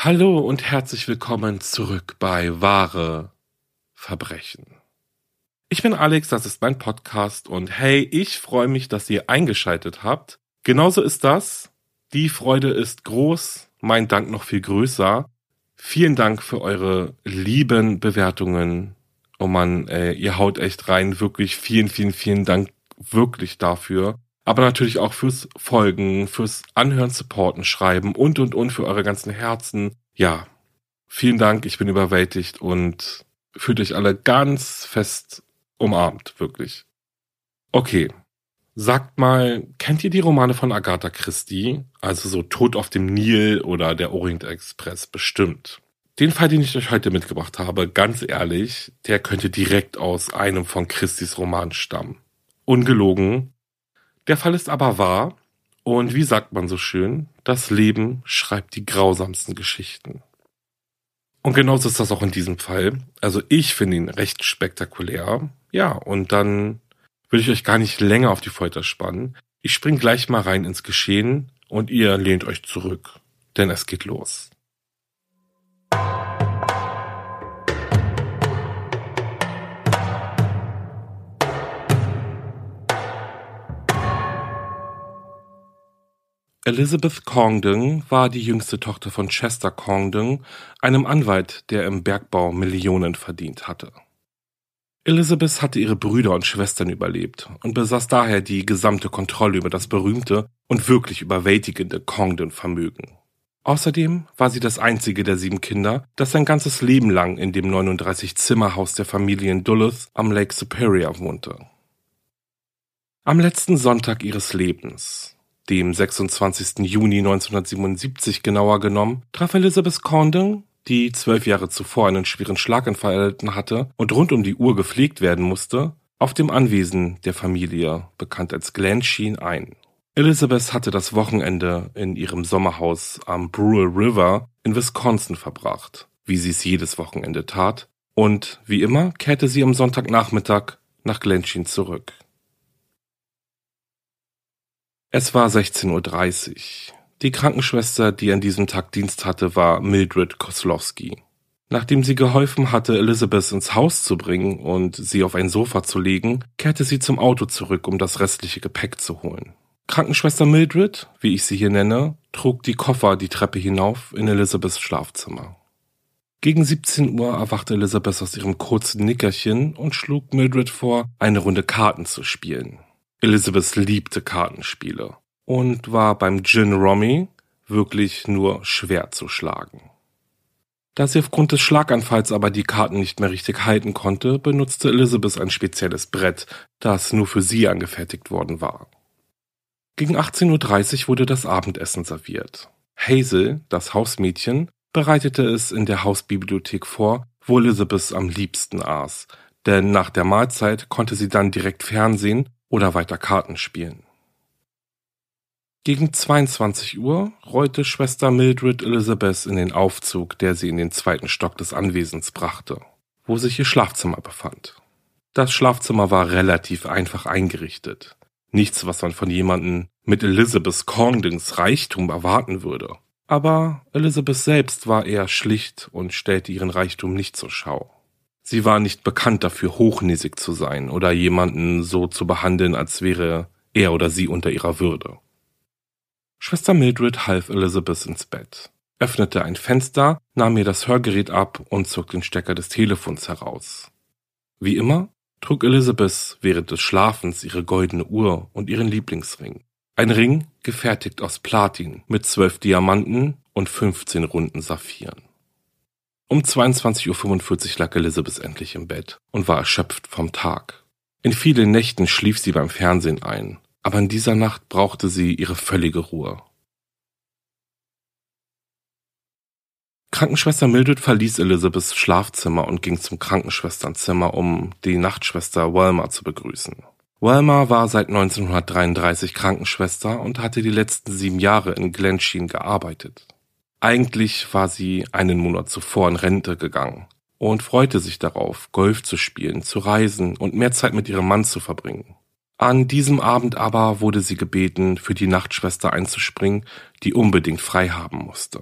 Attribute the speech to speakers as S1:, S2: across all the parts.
S1: Hallo und herzlich willkommen zurück bei Wahre Verbrechen. Ich bin Alex, das ist mein Podcast und hey, ich freue mich, dass ihr eingeschaltet habt. Genauso ist das. Die Freude ist groß, mein Dank noch viel größer. Vielen Dank für eure lieben Bewertungen. Oh man, ey, ihr haut echt rein. Wirklich vielen, vielen, vielen Dank wirklich dafür aber natürlich auch fürs Folgen, fürs Anhören, Supporten, Schreiben und, und, und für eure ganzen Herzen. Ja, vielen Dank, ich bin überwältigt und fühlt euch alle ganz fest umarmt, wirklich. Okay, sagt mal, kennt ihr die Romane von Agatha Christie? Also so Tod auf dem Nil oder der Orient Express bestimmt. Den Fall, den ich euch heute mitgebracht habe, ganz ehrlich, der könnte direkt aus einem von Christies Roman stammen. Ungelogen, der Fall ist aber wahr und wie sagt man so schön, das Leben schreibt die grausamsten Geschichten. Und genauso ist das auch in diesem Fall. Also ich finde ihn recht spektakulär. Ja, und dann will ich euch gar nicht länger auf die Folter spannen. Ich spring gleich mal rein ins Geschehen und ihr lehnt euch zurück, denn es geht los. Elizabeth Congdon war die jüngste Tochter von Chester Congdon, einem Anwalt, der im Bergbau Millionen verdient hatte. Elizabeth hatte ihre Brüder und Schwestern überlebt und besaß daher die gesamte Kontrolle über das berühmte und wirklich überwältigende Congdon-Vermögen. Außerdem war sie das einzige der sieben Kinder, das sein ganzes Leben lang in dem 39-Zimmerhaus der Familien Duluth am Lake Superior wohnte. Am letzten Sonntag ihres Lebens, dem 26. Juni 1977 genauer genommen, traf Elizabeth Condon, die zwölf Jahre zuvor einen schweren Schlaganfall erlitten hatte und rund um die Uhr gepflegt werden musste, auf dem Anwesen der Familie, bekannt als Glen Sheen, ein. Elizabeth hatte das Wochenende in ihrem Sommerhaus am Brule River in Wisconsin verbracht, wie sie es jedes Wochenende tat, und wie immer kehrte sie am Sonntagnachmittag nach Glensheen zurück. Es war 16.30 Uhr. Die Krankenschwester, die an diesem Tag Dienst hatte, war Mildred Koslowski. Nachdem sie geholfen hatte, Elizabeth ins Haus zu bringen und sie auf ein Sofa zu legen, kehrte sie zum Auto zurück, um das restliche Gepäck zu holen. Krankenschwester Mildred, wie ich sie hier nenne, trug die Koffer die Treppe hinauf in Elizabeths Schlafzimmer. Gegen 17 Uhr erwachte Elizabeth aus ihrem kurzen Nickerchen und schlug Mildred vor, eine Runde Karten zu spielen. Elizabeth liebte Kartenspiele und war beim Gin Rummy wirklich nur schwer zu schlagen. Da sie aufgrund des Schlaganfalls aber die Karten nicht mehr richtig halten konnte, benutzte Elizabeth ein spezielles Brett, das nur für sie angefertigt worden war. Gegen 18.30 Uhr wurde das Abendessen serviert. Hazel, das Hausmädchen, bereitete es in der Hausbibliothek vor, wo Elizabeth am liebsten aß, denn nach der Mahlzeit konnte sie dann direkt Fernsehen oder weiter Karten spielen. Gegen 22 Uhr rollte Schwester Mildred Elizabeth in den Aufzug, der sie in den zweiten Stock des Anwesens brachte, wo sich ihr Schlafzimmer befand. Das Schlafzimmer war relativ einfach eingerichtet. Nichts, was man von jemandem mit Elizabeth Condings Reichtum erwarten würde. Aber Elizabeth selbst war eher schlicht und stellte ihren Reichtum nicht zur Schau. Sie war nicht bekannt dafür, hochnäsig zu sein oder jemanden so zu behandeln, als wäre er oder sie unter ihrer Würde. Schwester Mildred half Elizabeth ins Bett, öffnete ein Fenster, nahm ihr das Hörgerät ab und zog den Stecker des Telefons heraus. Wie immer trug Elizabeth während des Schlafens ihre goldene Uhr und ihren Lieblingsring. Ein Ring, gefertigt aus Platin, mit zwölf Diamanten und 15 runden Saphiren. Um 22.45 Uhr lag Elizabeth endlich im Bett und war erschöpft vom Tag. In vielen Nächten schlief sie beim Fernsehen ein, aber in dieser Nacht brauchte sie ihre völlige Ruhe. Krankenschwester Mildred verließ Elizabeths Schlafzimmer und ging zum Krankenschwesternzimmer, um die Nachtschwester Wilma zu begrüßen. Wilma war seit 1933 Krankenschwester und hatte die letzten sieben Jahre in Glensheen gearbeitet. Eigentlich war sie einen Monat zuvor in Rente gegangen und freute sich darauf, Golf zu spielen, zu reisen und mehr Zeit mit ihrem Mann zu verbringen. An diesem Abend aber wurde sie gebeten, für die Nachtschwester einzuspringen, die unbedingt frei haben musste.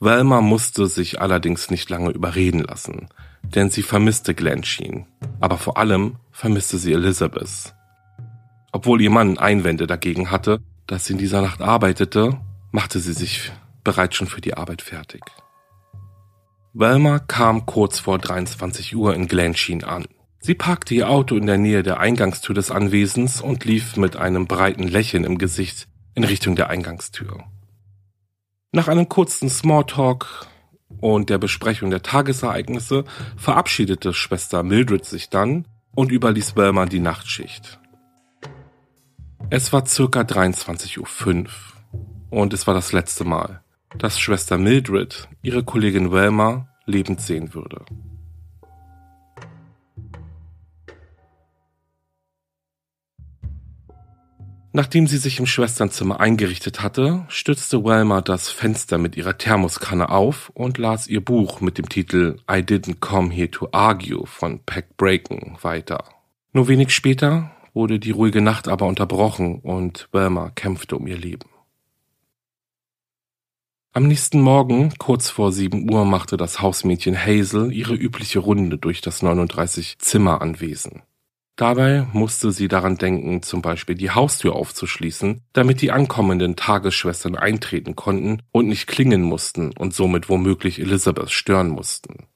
S1: Velma musste sich allerdings nicht lange überreden lassen, denn sie vermisste Glensheen, aber vor allem vermisste sie Elizabeth. Obwohl ihr Mann Einwände dagegen hatte, dass sie in dieser Nacht arbeitete, machte sie sich bereits schon für die Arbeit fertig. Velma kam kurz vor 23 Uhr in Glensheen an. Sie parkte ihr Auto in der Nähe der Eingangstür des Anwesens und lief mit einem breiten Lächeln im Gesicht in Richtung der Eingangstür. Nach einem kurzen Smalltalk und der Besprechung der Tagesereignisse verabschiedete Schwester Mildred sich dann und überließ Velma die Nachtschicht. Es war circa 23.05 Uhr und es war das letzte Mal, dass Schwester Mildred ihre Kollegin Velma lebend sehen würde. Nachdem sie sich im Schwesternzimmer eingerichtet hatte, stützte Welma das Fenster mit ihrer Thermoskanne auf und las ihr Buch mit dem Titel I Didn't Come Here to Argue von Peck Braken weiter. Nur wenig später wurde die ruhige Nacht aber unterbrochen und Welma kämpfte um ihr Leben. Am nächsten Morgen, kurz vor sieben Uhr, machte das Hausmädchen Hazel ihre übliche Runde durch das 39 Zimmer Anwesen. Dabei musste sie daran denken, zum Beispiel die Haustür aufzuschließen, damit die ankommenden Tagesschwestern eintreten konnten und nicht klingen mussten und somit womöglich Elizabeth stören mussten.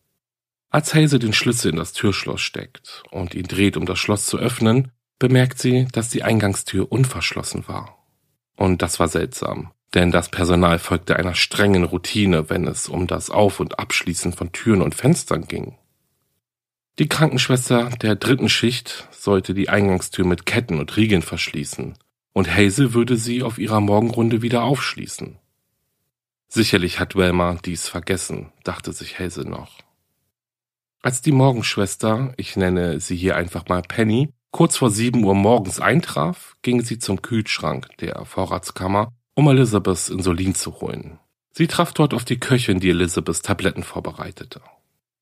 S1: Als Hazel den Schlüssel in das Türschloss steckt und ihn dreht, um das Schloss zu öffnen, bemerkt sie, dass die Eingangstür unverschlossen war. Und das war seltsam, denn das Personal folgte einer strengen Routine, wenn es um das Auf- und Abschließen von Türen und Fenstern ging. Die Krankenschwester der dritten Schicht sollte die Eingangstür mit Ketten und Riegeln verschließen, und Hazel würde sie auf ihrer Morgenrunde wieder aufschließen. Sicherlich hat Welma dies vergessen, dachte sich Hazel noch. Als die Morgenschwester, ich nenne sie hier einfach mal Penny, kurz vor sieben Uhr morgens eintraf, ging sie zum Kühlschrank der Vorratskammer, um Elizabeths Insulin zu holen. Sie traf dort auf die Köchin, die Elizabeths Tabletten vorbereitete.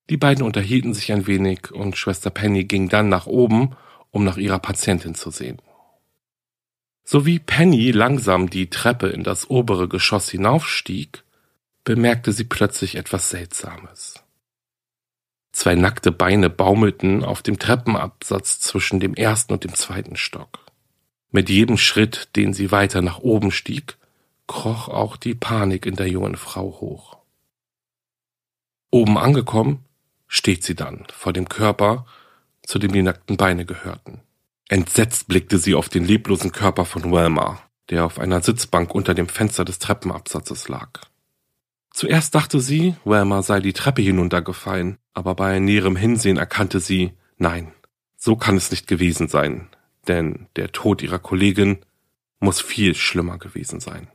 S1: Die beiden unterhielten sich ein wenig und Schwester Penny ging dann nach oben, um nach ihrer Patientin zu sehen. So wie Penny langsam die Treppe in das obere Geschoss hinaufstieg, bemerkte sie plötzlich etwas Seltsames. Zwei nackte Beine baumelten auf dem Treppenabsatz zwischen dem ersten und dem zweiten Stock. Mit jedem Schritt, den sie weiter nach oben stieg, kroch auch die Panik in der jungen Frau hoch. Oben angekommen, steht sie dann vor dem Körper, zu dem die nackten Beine gehörten. Entsetzt blickte sie auf den leblosen Körper von Wilma, der auf einer Sitzbank unter dem Fenster des Treppenabsatzes lag. Zuerst dachte sie, Wilma sei die Treppe hinuntergefallen, aber bei näherem Hinsehen erkannte sie, nein, so kann es nicht gewesen sein, denn der Tod ihrer Kollegin muss viel schlimmer gewesen sein.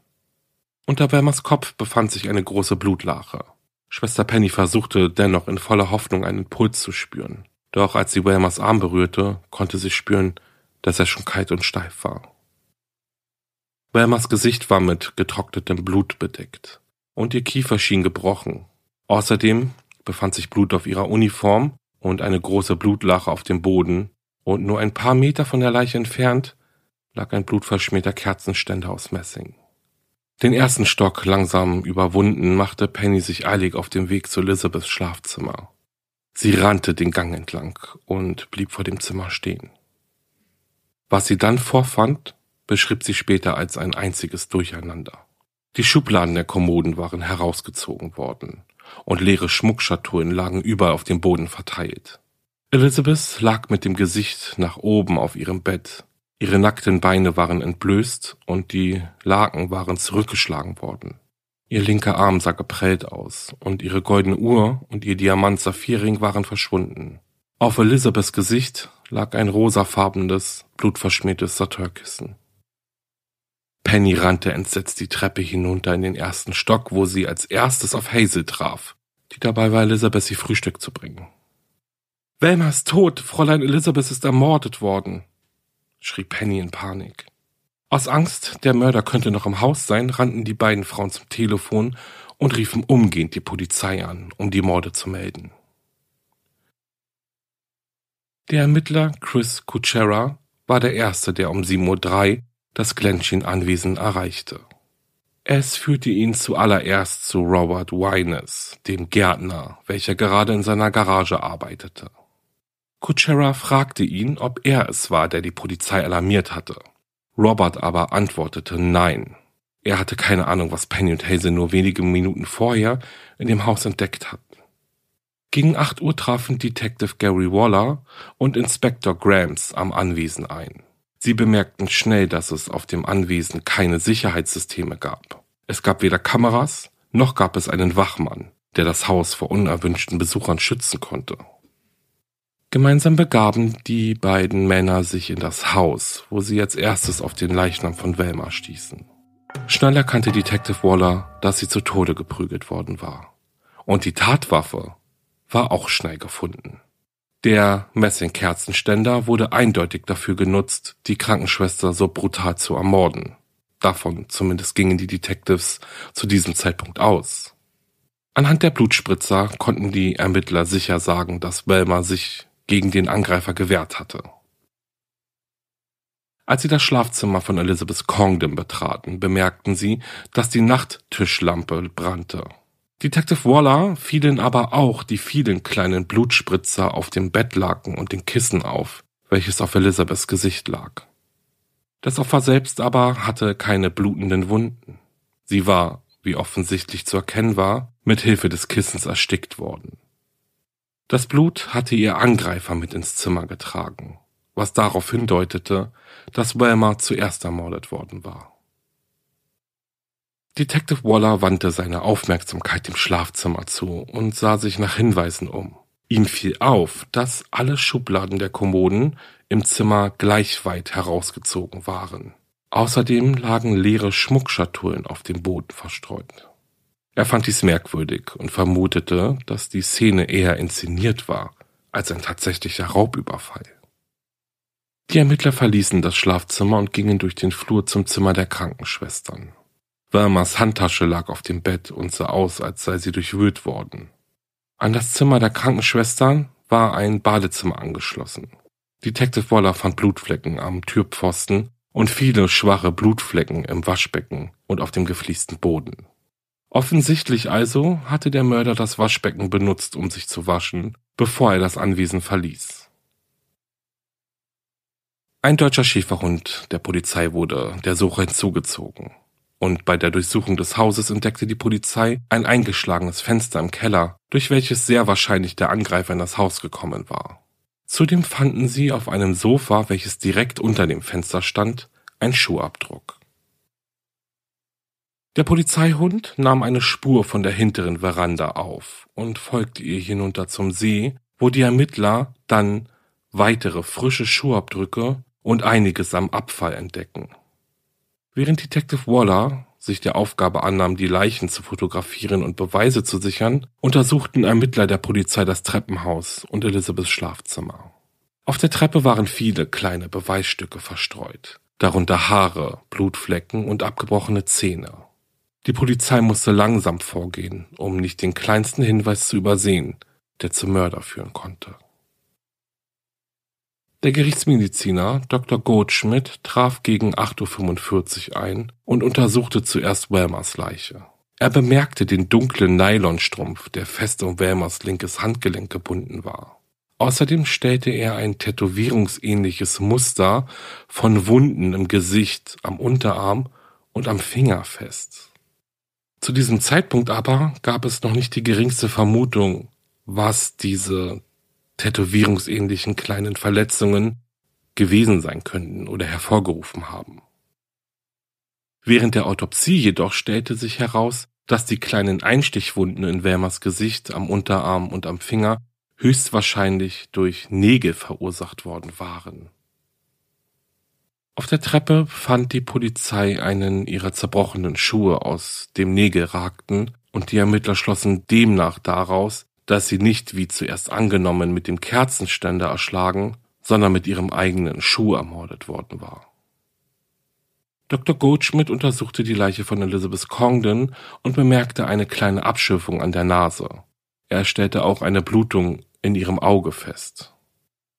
S1: Unter Wilmas Kopf befand sich eine große Blutlache. Schwester Penny versuchte dennoch in voller Hoffnung einen Puls zu spüren. Doch als sie Wilmers Arm berührte, konnte sie spüren, dass er schon kalt und steif war. Wilmers Gesicht war mit getrocknetem Blut bedeckt und ihr Kiefer schien gebrochen. Außerdem befand sich Blut auf ihrer Uniform und eine große Blutlache auf dem Boden, und nur ein paar Meter von der Leiche entfernt lag ein blutverschmierter Kerzenständer aus Messing. Den ersten Stock langsam überwunden, machte Penny sich eilig auf den Weg zu Elizabeths Schlafzimmer. Sie rannte den Gang entlang und blieb vor dem Zimmer stehen. Was sie dann vorfand, beschrieb sie später als ein einziges Durcheinander. Die Schubladen der Kommoden waren herausgezogen worden und leere Schmuckschatullen lagen überall auf dem Boden verteilt. Elizabeth lag mit dem Gesicht nach oben auf ihrem Bett. Ihre nackten Beine waren entblößt und die Laken waren zurückgeschlagen worden. Ihr linker Arm sah geprellt aus und ihre goldene Uhr und ihr Diamant-Saphirring waren verschwunden. Auf Elizabeths Gesicht lag ein rosafarbenes, blutverschmiertes Saturnkissen. Penny rannte entsetzt die Treppe hinunter in den ersten Stock, wo sie als erstes auf Hazel traf, die dabei war, Elizabeth ihr Frühstück zu bringen. Velma ist tot, Fräulein Elizabeth ist ermordet worden, schrie Penny in Panik. Aus Angst, der Mörder könnte noch im Haus sein, rannten die beiden Frauen zum Telefon und riefen umgehend die Polizei an, um die Morde zu melden. Der Ermittler Chris Kuchera war der Erste, der um 7.03 Uhr das Glenschin-Anwesen erreichte. Es führte ihn zuallererst zu Robert Wines, dem Gärtner, welcher gerade in seiner Garage arbeitete. Kuchera fragte ihn, ob er es war, der die Polizei alarmiert hatte. Robert aber antwortete nein. Er hatte keine Ahnung, was Penny und Hazel nur wenige Minuten vorher in dem Haus entdeckt hatten. Gegen acht Uhr trafen Detective Gary Waller und Inspector Grams am Anwesen ein. Sie bemerkten schnell, dass es auf dem Anwesen keine Sicherheitssysteme gab. Es gab weder Kameras, noch gab es einen Wachmann, der das Haus vor unerwünschten Besuchern schützen konnte. Gemeinsam begaben die beiden Männer sich in das Haus, wo sie als erstes auf den Leichnam von Velma stießen. Schnell erkannte Detective Waller, dass sie zu Tode geprügelt worden war. Und die Tatwaffe war auch schnell gefunden. Der Messingkerzenständer wurde eindeutig dafür genutzt, die Krankenschwester so brutal zu ermorden. Davon zumindest gingen die Detectives zu diesem Zeitpunkt aus. Anhand der Blutspritzer konnten die Ermittler sicher sagen, dass Velma sich gegen den Angreifer gewehrt hatte. Als sie das Schlafzimmer von Elizabeth Congdon betraten, bemerkten sie, dass die Nachttischlampe brannte. Detective Waller fielen aber auch die vielen kleinen Blutspritzer auf dem Bettlaken und den Kissen auf, welches auf Elizabeths Gesicht lag. Das Opfer selbst aber hatte keine blutenden Wunden. Sie war, wie offensichtlich zu erkennen war, mit Hilfe des Kissens erstickt worden. Das Blut hatte ihr Angreifer mit ins Zimmer getragen, was darauf hindeutete, dass Wilmer zuerst ermordet worden war. Detective Waller wandte seine Aufmerksamkeit dem Schlafzimmer zu und sah sich nach Hinweisen um. Ihm fiel auf, dass alle Schubladen der Kommoden im Zimmer gleich weit herausgezogen waren. Außerdem lagen leere Schmuckschatullen auf dem Boden verstreut. Er fand dies merkwürdig und vermutete, dass die Szene eher inszeniert war als ein tatsächlicher Raubüberfall. Die Ermittler verließen das Schlafzimmer und gingen durch den Flur zum Zimmer der Krankenschwestern. Wilmers Handtasche lag auf dem Bett und sah aus, als sei sie durchwühlt worden. An das Zimmer der Krankenschwestern war ein Badezimmer angeschlossen. Detective Waller fand Blutflecken am Türpfosten und viele schwache Blutflecken im Waschbecken und auf dem gefliesten Boden. Offensichtlich also hatte der Mörder das Waschbecken benutzt, um sich zu waschen, bevor er das Anwesen verließ. Ein deutscher Schäferhund der Polizei wurde der Suche hinzugezogen. Und bei der Durchsuchung des Hauses entdeckte die Polizei ein eingeschlagenes Fenster im Keller, durch welches sehr wahrscheinlich der Angreifer in das Haus gekommen war. Zudem fanden sie auf einem Sofa, welches direkt unter dem Fenster stand, ein Schuhabdruck. Der Polizeihund nahm eine Spur von der hinteren Veranda auf und folgte ihr hinunter zum See, wo die Ermittler dann weitere frische Schuhabdrücke und einiges am Abfall entdecken. Während Detective Waller sich der Aufgabe annahm, die Leichen zu fotografieren und Beweise zu sichern, untersuchten Ermittler der Polizei das Treppenhaus und Elizabeths Schlafzimmer. Auf der Treppe waren viele kleine Beweisstücke verstreut, darunter Haare, Blutflecken und abgebrochene Zähne. Die Polizei musste langsam vorgehen, um nicht den kleinsten Hinweis zu übersehen, der zum Mörder führen konnte. Der Gerichtsmediziner Dr. Goldschmidt traf gegen 8.45 Uhr ein und untersuchte zuerst Welmers Leiche. Er bemerkte den dunklen Nylonstrumpf, der fest um Welmers linkes Handgelenk gebunden war. Außerdem stellte er ein tätowierungsähnliches Muster von Wunden im Gesicht, am Unterarm und am Finger fest. Zu diesem Zeitpunkt aber gab es noch nicht die geringste Vermutung, was diese tätowierungsähnlichen kleinen Verletzungen gewesen sein könnten oder hervorgerufen haben. Während der Autopsie jedoch stellte sich heraus, dass die kleinen Einstichwunden in Wärmers Gesicht, am Unterarm und am Finger höchstwahrscheinlich durch Nägel verursacht worden waren. Auf der Treppe fand die Polizei einen ihrer zerbrochenen Schuhe, aus dem Nägel ragten, und die Ermittler schlossen demnach daraus, dass sie nicht wie zuerst angenommen mit dem Kerzenständer erschlagen, sondern mit ihrem eigenen Schuh ermordet worden war. Dr. Goldschmidt untersuchte die Leiche von Elizabeth Congdon und bemerkte eine kleine Abschürfung an der Nase. Er stellte auch eine Blutung in ihrem Auge fest.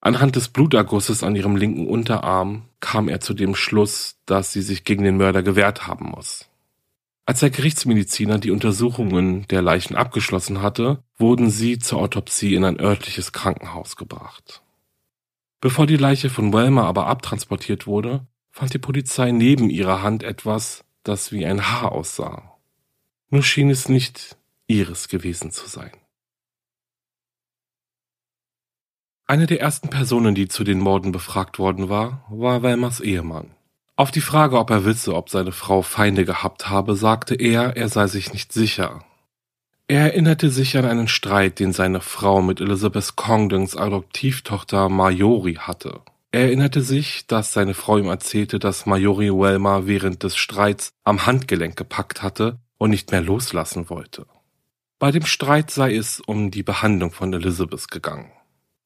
S1: Anhand des Blutergusses an ihrem linken Unterarm kam er zu dem Schluss, dass sie sich gegen den Mörder gewehrt haben muss. Als der Gerichtsmediziner die Untersuchungen der Leichen abgeschlossen hatte, wurden sie zur Autopsie in ein örtliches Krankenhaus gebracht. Bevor die Leiche von Welmer aber abtransportiert wurde, fand die Polizei neben ihrer Hand etwas, das wie ein Haar aussah. Nur schien es nicht ihres gewesen zu sein. Eine der ersten Personen, die zu den Morden befragt worden war, war Welmers Ehemann. Auf die Frage, ob er wisse, ob seine Frau Feinde gehabt habe, sagte er, er sei sich nicht sicher. Er erinnerte sich an einen Streit, den seine Frau mit Elizabeth Congdons Adoptivtochter Marjorie hatte. Er erinnerte sich, dass seine Frau ihm erzählte, dass Marjorie Welmer während des Streits am Handgelenk gepackt hatte und nicht mehr loslassen wollte. Bei dem Streit sei es um die Behandlung von Elizabeth gegangen.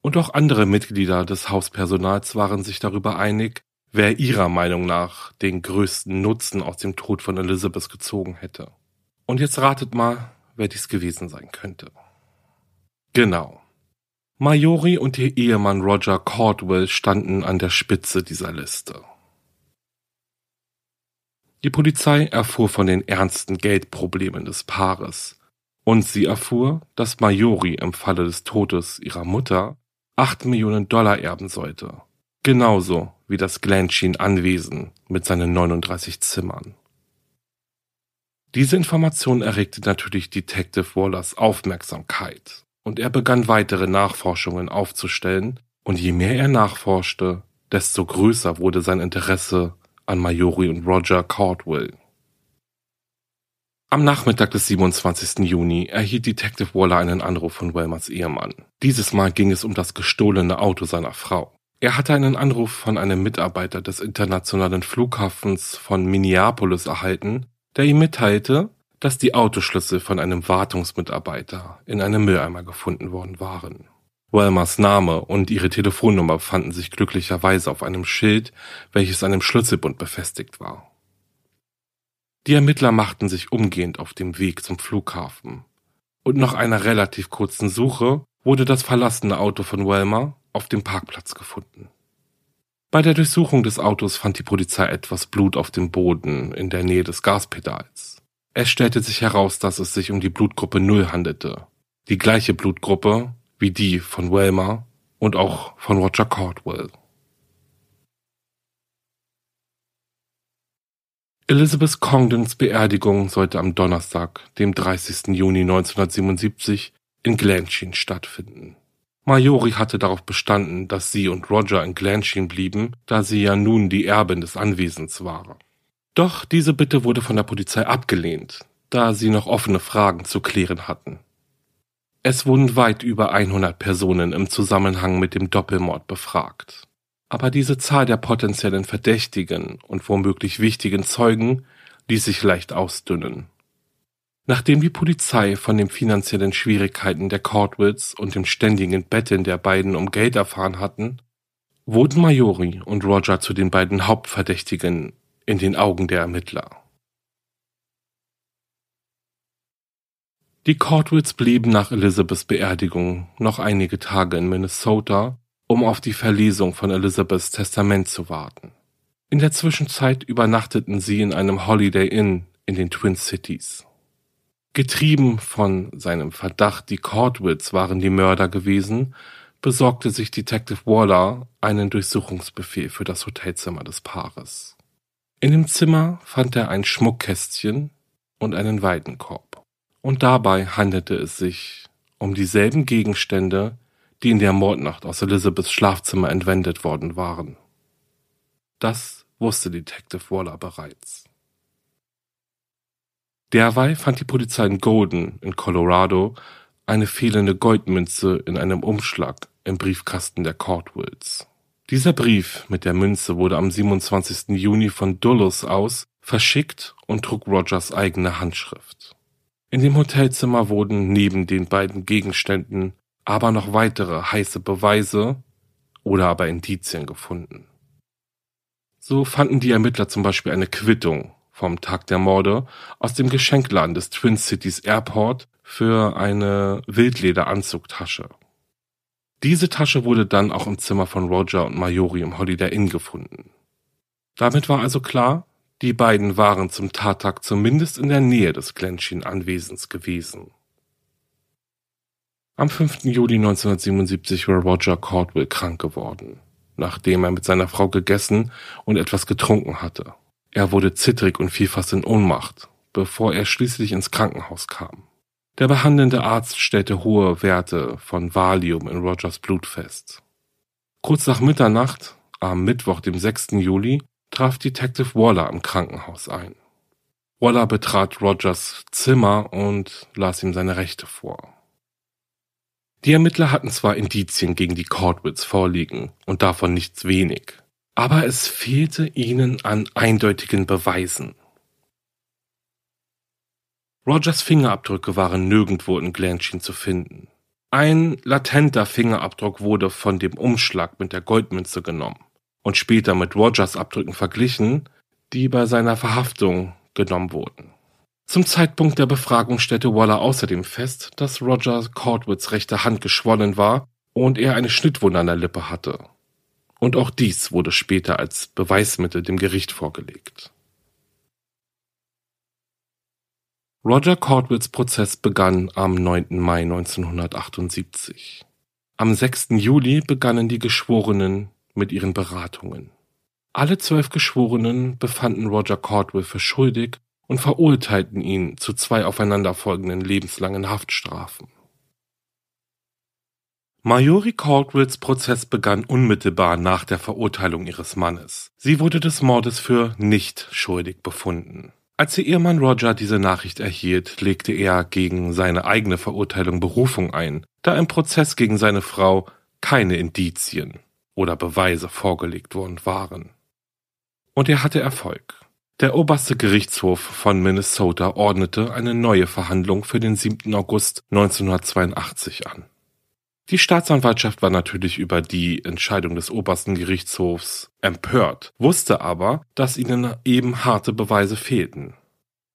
S1: Und auch andere Mitglieder des Hauspersonals waren sich darüber einig, wer ihrer Meinung nach den größten Nutzen aus dem Tod von Elizabeth gezogen hätte. Und jetzt ratet mal, wer dies gewesen sein könnte. Genau. Majori und ihr Ehemann Roger Caldwell standen an der Spitze dieser Liste. Die Polizei erfuhr von den ernsten Geldproblemen des Paares und sie erfuhr, dass Majori im Falle des Todes ihrer Mutter acht Millionen Dollar erben sollte Genauso wie das Glensheen Anwesen mit seinen 39 Zimmern. Diese Information erregte natürlich Detective Wallers Aufmerksamkeit und er begann weitere Nachforschungen aufzustellen und je mehr er nachforschte, desto größer wurde sein Interesse an Majori und Roger Caldwell. Am Nachmittag des 27. Juni erhielt Detective Waller einen Anruf von Welmers Ehemann. Dieses Mal ging es um das gestohlene Auto seiner Frau. Er hatte einen Anruf von einem Mitarbeiter des internationalen Flughafens von Minneapolis erhalten, der ihm mitteilte, dass die Autoschlüssel von einem Wartungsmitarbeiter in einem Mülleimer gefunden worden waren. Welmers Name und ihre Telefonnummer fanden sich glücklicherweise auf einem Schild, welches an einem Schlüsselbund befestigt war. Die Ermittler machten sich umgehend auf dem Weg zum Flughafen. Und nach einer relativ kurzen Suche wurde das verlassene Auto von Welmer auf dem Parkplatz gefunden. Bei der Durchsuchung des Autos fand die Polizei etwas Blut auf dem Boden in der Nähe des Gaspedals. Es stellte sich heraus, dass es sich um die Blutgruppe Null handelte. Die gleiche Blutgruppe wie die von Welmer und auch von Roger Caldwell. Elizabeth Congdons Beerdigung sollte am Donnerstag, dem 30. Juni 1977, in Glensheen stattfinden. Marjorie hatte darauf bestanden, dass sie und Roger in Glensheen blieben, da sie ja nun die Erbin des Anwesens waren. Doch diese Bitte wurde von der Polizei abgelehnt, da sie noch offene Fragen zu klären hatten. Es wurden weit über 100 Personen im Zusammenhang mit dem Doppelmord befragt. Aber diese Zahl der potenziellen Verdächtigen und womöglich wichtigen Zeugen ließ sich leicht ausdünnen. Nachdem die Polizei von den finanziellen Schwierigkeiten der Cordwills und dem ständigen Betteln der beiden um Geld erfahren hatten, wurden Majori und Roger zu den beiden Hauptverdächtigen in den Augen der Ermittler. Die Cordwills blieben nach Elizabeths Beerdigung noch einige Tage in Minnesota um auf die Verlesung von Elizabeths Testament zu warten. In der Zwischenzeit übernachteten sie in einem Holiday Inn in den Twin Cities. Getrieben von seinem Verdacht, die Cordwills waren die Mörder gewesen, besorgte sich Detective Waller einen Durchsuchungsbefehl für das Hotelzimmer des Paares. In dem Zimmer fand er ein Schmuckkästchen und einen Weidenkorb. Und dabei handelte es sich um dieselben Gegenstände, die in der Mordnacht aus Elizabeths Schlafzimmer entwendet worden waren. Das wusste Detective Waller bereits. Derweil fand die Polizei in Golden in Colorado eine fehlende Goldmünze in einem Umschlag im Briefkasten der Cordwills. Dieser Brief mit der Münze wurde am 27. Juni von Dulles aus verschickt und trug Rogers eigene Handschrift. In dem Hotelzimmer wurden neben den beiden Gegenständen aber noch weitere heiße Beweise oder aber Indizien gefunden. So fanden die Ermittler zum Beispiel eine Quittung vom Tag der Morde aus dem Geschenkladen des Twin Cities Airport für eine Wildlederanzugtasche. Diese Tasche wurde dann auch im Zimmer von Roger und Mayori im Holiday Inn gefunden. Damit war also klar, die beiden waren zum Tattag zumindest in der Nähe des Glensheen-Anwesens gewesen. Am 5. Juli 1977 war Roger Caldwell krank geworden, nachdem er mit seiner Frau gegessen und etwas getrunken hatte. Er wurde zittrig und fiel fast in Ohnmacht, bevor er schließlich ins Krankenhaus kam. Der behandelnde Arzt stellte hohe Werte von Valium in Rogers Blut fest. Kurz nach Mitternacht, am Mittwoch, dem 6. Juli, traf Detective Waller im Krankenhaus ein. Waller betrat Rogers Zimmer und las ihm seine Rechte vor. Die Ermittler hatten zwar Indizien gegen die Cordwits vorliegen und davon nichts wenig, aber es fehlte ihnen an eindeutigen Beweisen. Rogers Fingerabdrücke waren nirgendwo in Glensheen zu finden. Ein latenter Fingerabdruck wurde von dem Umschlag mit der Goldmünze genommen und später mit Rogers Abdrücken verglichen, die bei seiner Verhaftung genommen wurden. Zum Zeitpunkt der Befragung stellte Waller außerdem fest, dass Roger Cordwitts rechte Hand geschwollen war und er eine Schnittwunde an der Lippe hatte. Und auch dies wurde später als Beweismittel dem Gericht vorgelegt. Roger Cordwitts Prozess begann am 9. Mai 1978. Am 6. Juli begannen die Geschworenen mit ihren Beratungen. Alle zwölf Geschworenen befanden Roger Cordwell für schuldig und verurteilten ihn zu zwei aufeinanderfolgenden lebenslangen Haftstrafen. Majori Caldwells Prozess begann unmittelbar nach der Verurteilung ihres Mannes. Sie wurde des Mordes für nicht schuldig befunden. Als ihr Ehemann Roger diese Nachricht erhielt, legte er gegen seine eigene Verurteilung Berufung ein, da im Prozess gegen seine Frau keine Indizien oder Beweise vorgelegt worden waren. Und er hatte Erfolg. Der oberste Gerichtshof von Minnesota ordnete eine neue Verhandlung für den 7. August 1982 an. Die Staatsanwaltschaft war natürlich über die Entscheidung des obersten Gerichtshofs empört, wusste aber, dass ihnen eben harte Beweise fehlten.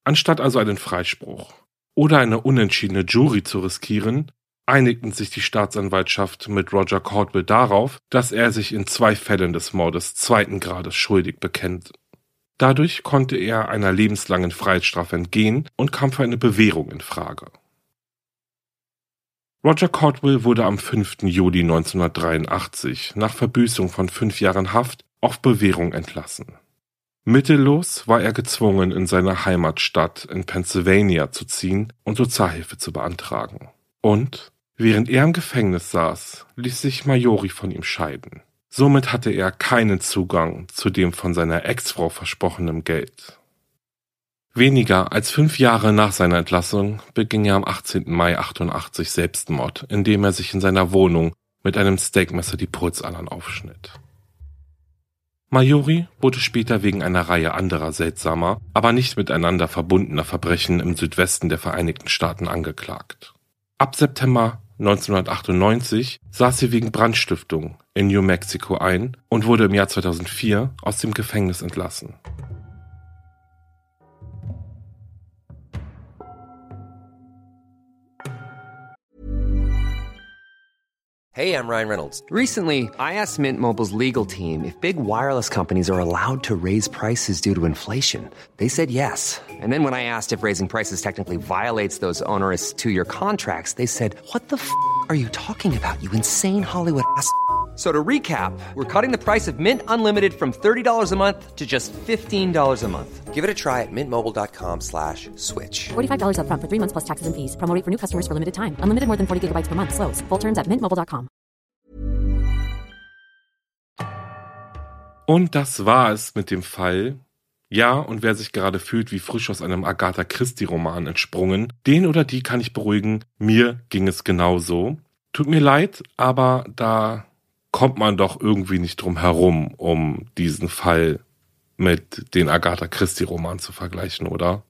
S1: Anstatt also einen Freispruch oder eine unentschiedene Jury zu riskieren, einigten sich die Staatsanwaltschaft mit Roger Caldwell darauf, dass er sich in zwei Fällen des Mordes zweiten Grades schuldig bekennt Dadurch konnte er einer lebenslangen Freiheitsstrafe entgehen und kam für eine Bewährung in Frage. Roger Caldwell wurde am 5. Juli 1983 nach Verbüßung von fünf Jahren Haft auf Bewährung entlassen. Mittellos war er gezwungen, in seine Heimatstadt in Pennsylvania zu ziehen und Sozialhilfe zu beantragen. Und, während er im Gefängnis saß, ließ sich Majori von ihm scheiden. Somit hatte er keinen Zugang zu dem von seiner Ex-Frau versprochenen Geld. Weniger als fünf Jahre nach seiner Entlassung beging er am 18. Mai 88 Selbstmord, indem er sich in seiner Wohnung mit einem Steakmesser die Pulsadern aufschnitt. Majori wurde später wegen einer Reihe anderer seltsamer, aber nicht miteinander verbundener Verbrechen im Südwesten der Vereinigten Staaten angeklagt. Ab September 1998 saß sie wegen Brandstiftung in New Mexico ein und wurde im Jahr 2004 aus dem Gefängnis entlassen.
S2: Hey, I'm Ryan Reynolds. Recently, I asked Mint Mobile's legal team if big wireless companies are allowed to raise prices due to inflation. They said yes. And then when I asked if raising prices technically violates those onerous two year contracts, they said, What the f are you talking about, you insane Hollywood ass? So to recap, we're cutting the price of Mint Unlimited from $30 a month to just $15 a month. Give it a try at mintmobile.com slash switch.
S3: $45 upfront for three months plus taxes and fees. Promo rate for new customers for limited time. Unlimited more than 40 gigabytes per month. Slows. Full terms at mintmobile.com.
S1: Und das war es mit dem Fall. Ja, und wer sich gerade fühlt wie frisch aus einem Agatha Christie-Roman entsprungen, den oder die kann ich beruhigen, mir ging es genauso. Tut mir leid, aber da kommt man doch irgendwie nicht drum herum, um diesen Fall mit den Agatha Christie-Romanen zu vergleichen, oder?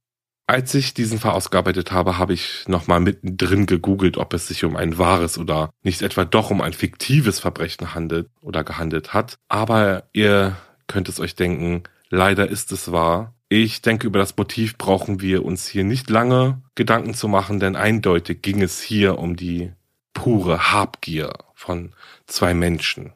S1: Als ich diesen Fall ausgearbeitet habe, habe ich nochmal mittendrin gegoogelt, ob es sich um ein wahres oder nicht etwa doch um ein fiktives Verbrechen handelt oder gehandelt hat. Aber ihr könnt es euch denken, leider ist es wahr. Ich denke, über das Motiv brauchen wir uns hier nicht lange Gedanken zu machen, denn eindeutig ging es hier um die pure Habgier von zwei Menschen.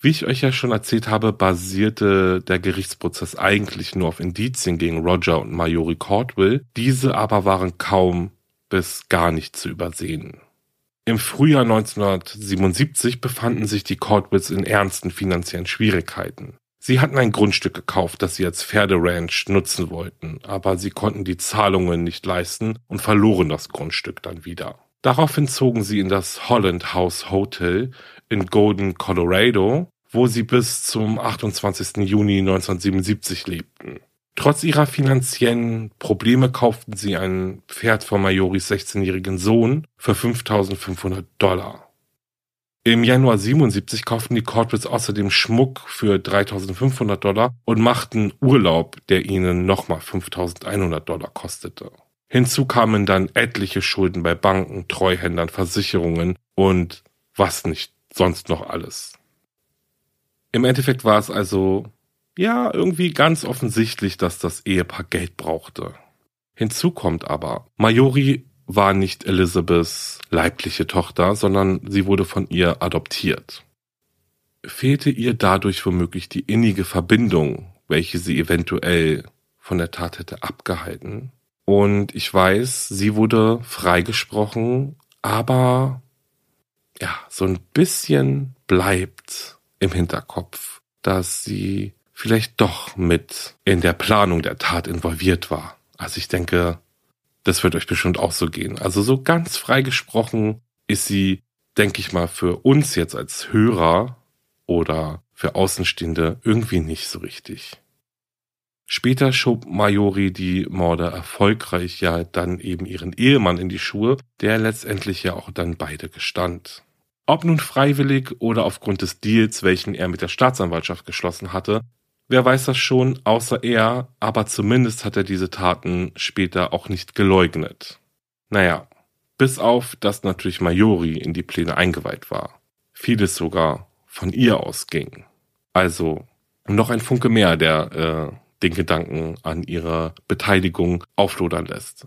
S1: Wie ich euch ja schon erzählt habe, basierte der Gerichtsprozess eigentlich nur auf Indizien gegen Roger und Majori Caldwell. Diese aber waren kaum bis gar nicht zu übersehen. Im Frühjahr 1977 befanden sich die Caldwells in ernsten finanziellen Schwierigkeiten. Sie hatten ein Grundstück gekauft, das sie als Pferderanch nutzen wollten, aber sie konnten die Zahlungen nicht leisten und verloren das Grundstück dann wieder. Daraufhin zogen sie in das Holland House Hotel in Golden, Colorado, wo sie bis zum 28. Juni 1977 lebten. Trotz ihrer finanziellen Probleme kauften sie ein Pferd von Majoris 16-jährigen Sohn für 5500 Dollar. Im Januar 77 kauften die Cordwells außerdem Schmuck für 3500 Dollar und machten Urlaub, der ihnen nochmal 5100 Dollar kostete. Hinzu kamen dann etliche Schulden bei Banken, Treuhändern, Versicherungen und was nicht sonst noch alles. Im Endeffekt war es also, ja, irgendwie ganz offensichtlich, dass das Ehepaar Geld brauchte. Hinzu kommt aber, Majori war nicht Elizabeths leibliche Tochter, sondern sie wurde von ihr adoptiert. Fehlte ihr dadurch womöglich die innige Verbindung, welche sie eventuell von der Tat hätte abgehalten? Und ich weiß, sie wurde freigesprochen, aber ja, so ein bisschen bleibt im Hinterkopf, dass sie vielleicht doch mit in der Planung der Tat involviert war. Also ich denke, das wird euch bestimmt auch so gehen. Also so ganz freigesprochen ist sie, denke ich mal, für uns jetzt als Hörer oder für Außenstehende irgendwie nicht so richtig. Später schob Majori die Morde erfolgreich ja dann eben ihren Ehemann in die Schuhe, der letztendlich ja auch dann beide gestand. Ob nun freiwillig oder aufgrund des Deals, welchen er mit der Staatsanwaltschaft geschlossen hatte, wer weiß das schon, außer er, aber zumindest hat er diese Taten später auch nicht geleugnet. Naja, bis auf, dass natürlich Majori in die Pläne eingeweiht war. Vieles sogar von ihr ausging. Also noch ein Funke mehr, der äh, den Gedanken an ihre Beteiligung auflodern lässt.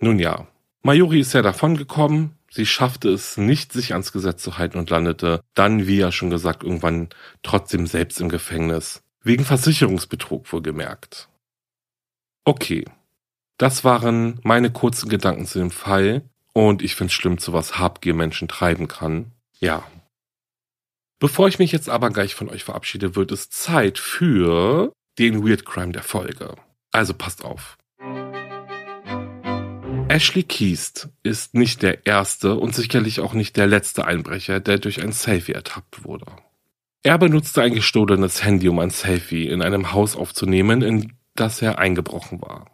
S1: Nun ja, Majori ist ja davongekommen, sie schaffte es nicht, sich ans Gesetz zu halten und landete dann, wie ja schon gesagt, irgendwann trotzdem selbst im Gefängnis. Wegen Versicherungsbetrug wohlgemerkt. Okay, das waren meine kurzen Gedanken zu dem Fall und ich finde es schlimm, zu was Habgier Menschen treiben kann. Ja. Bevor ich mich jetzt aber gleich von euch verabschiede, wird es Zeit für den Weird Crime der Folge. Also passt auf. Ashley Keast ist nicht der erste und sicherlich auch nicht der letzte Einbrecher, der durch ein Selfie ertappt wurde. Er benutzte ein gestohlenes Handy, um ein Selfie in einem Haus aufzunehmen, in das er eingebrochen war.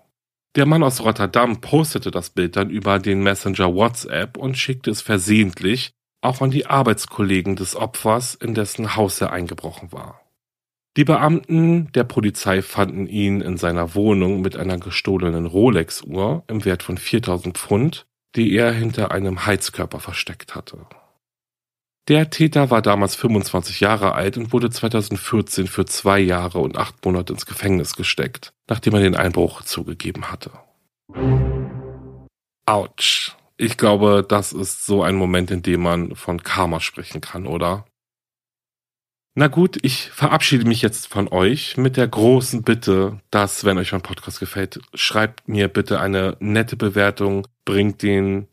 S1: Der Mann aus Rotterdam postete das Bild dann über den Messenger WhatsApp und schickte es versehentlich auch an die Arbeitskollegen des Opfers, in dessen Haus er eingebrochen war. Die Beamten der Polizei fanden ihn in seiner Wohnung mit einer gestohlenen Rolex-Uhr im Wert von 4000 Pfund, die er hinter einem Heizkörper versteckt hatte. Der Täter war damals 25 Jahre alt und wurde 2014 für zwei Jahre und acht Monate ins Gefängnis gesteckt, nachdem er den Einbruch zugegeben hatte. Autsch. Ich glaube, das ist so ein Moment, in dem man von Karma sprechen kann, oder? Na gut, ich verabschiede mich jetzt von euch mit der großen Bitte, dass, wenn euch mein Podcast gefällt, schreibt mir bitte eine nette Bewertung, bringt den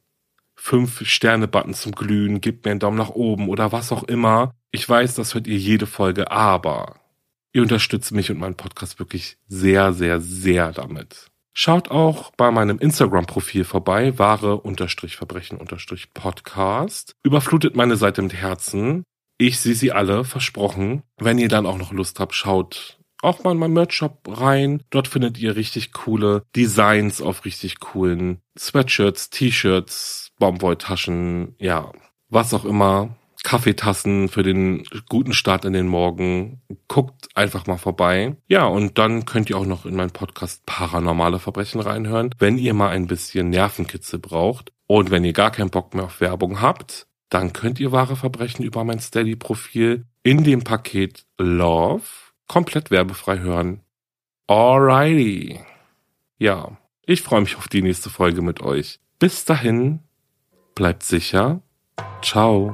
S1: 5-Sterne-Button zum Glühen, gebt mir einen Daumen nach oben oder was auch immer. Ich weiß, das hört ihr jede Folge, aber ihr unterstützt mich und meinen Podcast wirklich sehr, sehr, sehr damit. Schaut auch bei meinem Instagram-Profil vorbei, wahre-verbrechen-podcast. Überflutet meine Seite mit Herzen. Ich sehe sie alle, versprochen. Wenn ihr dann auch noch Lust habt, schaut auch mal in meinen Merch-Shop rein. Dort findet ihr richtig coole Designs auf richtig coolen Sweatshirts, T-Shirts, Baumwolltaschen, ja, was auch immer. Kaffeetassen für den guten Start in den Morgen. Guckt einfach mal vorbei. Ja, und dann könnt ihr auch noch in meinen Podcast Paranormale Verbrechen reinhören, wenn ihr mal ein bisschen Nervenkitzel braucht. Und wenn ihr gar keinen Bock mehr auf Werbung habt, dann könnt ihr wahre Verbrechen über mein Steady-Profil in dem Paket Love komplett werbefrei hören. Alrighty. Ja, ich freue mich auf die nächste Folge mit euch. Bis dahin, bleibt sicher. Ciao.